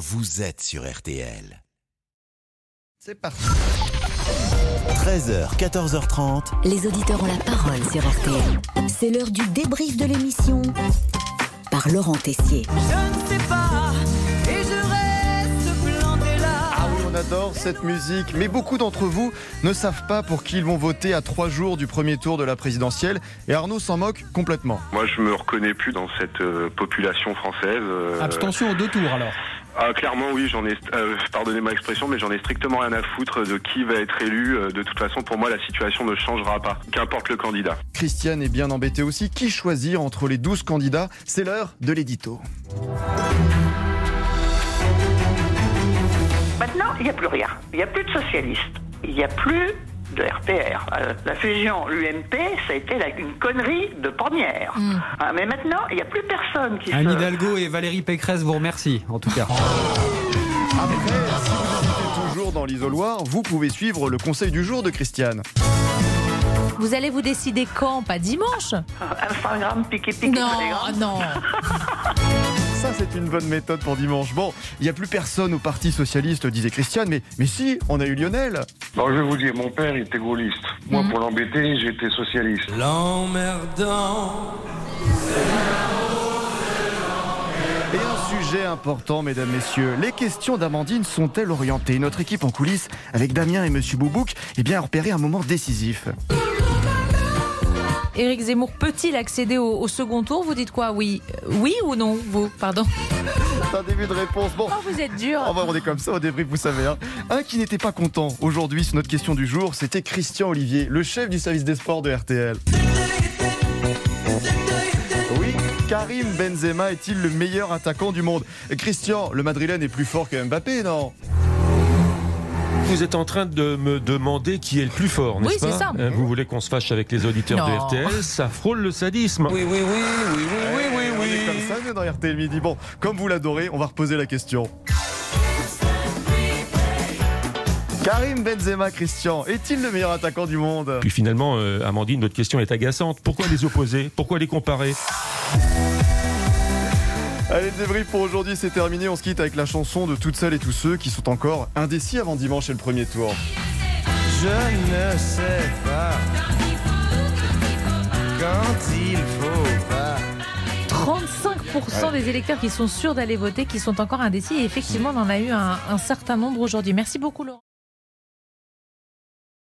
vous êtes sur RTL. C'est parti. 13h, 14h30. Les auditeurs ont la parole sur RTL. C'est l'heure du débrief de l'émission par Laurent Tessier. Je ne sais pas, et je reste planté là. Ah oui, on adore cette musique, mais beaucoup d'entre vous ne savent pas pour qui ils vont voter à trois jours du premier tour de la présidentielle. Et Arnaud s'en moque complètement. Moi, je me reconnais plus dans cette euh, population française. euh, Abstention aux deux tours alors. Ah, clairement, oui, j'en ai. euh, pardonnez ma expression, mais j'en ai strictement rien à foutre de qui va être élu. Euh, De toute façon, pour moi, la situation ne changera pas, qu'importe le candidat. Christiane est bien embêtée aussi. Qui choisir entre les 12 candidats? C'est l'heure de l'édito. Maintenant, il n'y a plus rien. Il n'y a plus de socialistes. Il n'y a plus de RPR. Euh, la fusion UMP, ça a été la- une connerie de première. Ah, mais maintenant, il n'y a plus personne qui Anne se... Hidalgo et Valérie Pécresse vous remercient, en tout cas. Après, si vous hésitez toujours dans l'isoloir, vous pouvez suivre le conseil du jour de Christiane. Vous allez vous décider quand? Pas dimanche? Instagram, piqué, piqué, Non, Telegram. non. Ça, c'est une bonne méthode pour dimanche. Bon, il n'y a plus personne au Parti Socialiste, disait Christiane, mais, mais si, on a eu Lionel. Non, je vais vous dire, mon père était gaulliste. Moi, pour l'embêter, j'étais socialiste. L'emmerdant. Et un sujet important, mesdames, messieurs. Les questions d'Amandine sont-elles orientées? Notre équipe en coulisses, avec Damien et Monsieur Boubouk, eh bien, a repéré un moment décisif. Éric Zemmour peut-il accéder au, au second tour? Vous dites quoi? Oui, Euh, oui ou non Vous, pardon. C'est un début de réponse. Bon, Oh, vous êtes dur. on va on est comme ça au débrief, vous savez. hein. Un qui n'était pas content aujourd'hui sur notre question du jour, c'était Christian Olivier, le chef du service des sports de RTL. Oui, Karim Benzema est-il le meilleur attaquant du monde? Christian, le Madrilène est plus fort que Mbappé, non? Vous êtes en train de me demander qui est le plus fort, n'est-ce Oui, c'est pas ça. Euh, Vous voulez qu'on se fâche avec les auditeurs de. RTL Ça frôle le sadisme. Oui, oui, oui, oui, oui, oui, oui, On oui. est comme ça, dans RTL Midi. Bon, comme vous l'adorez, on va reposer la question. Karim Benzema, Christian, est-il le meilleur attaquant du monde? Puis finalement, euh, Amandine, notre question est agaçante. Pourquoi les opposer? Pourquoi les comparer? Allez, le débrief pour aujourd'hui, c'est terminé. On se quitte avec la chanson de toutes celles et tous ceux qui sont encore indécis avant dimanche et le premier tour. Je ne sais pas quand il faut pas. 35% des électeurs qui sont sûrs d'aller voter, qui sont encore indécis. Et effectivement, on en a eu un, un certain nombre aujourd'hui. Merci beaucoup, Laurent.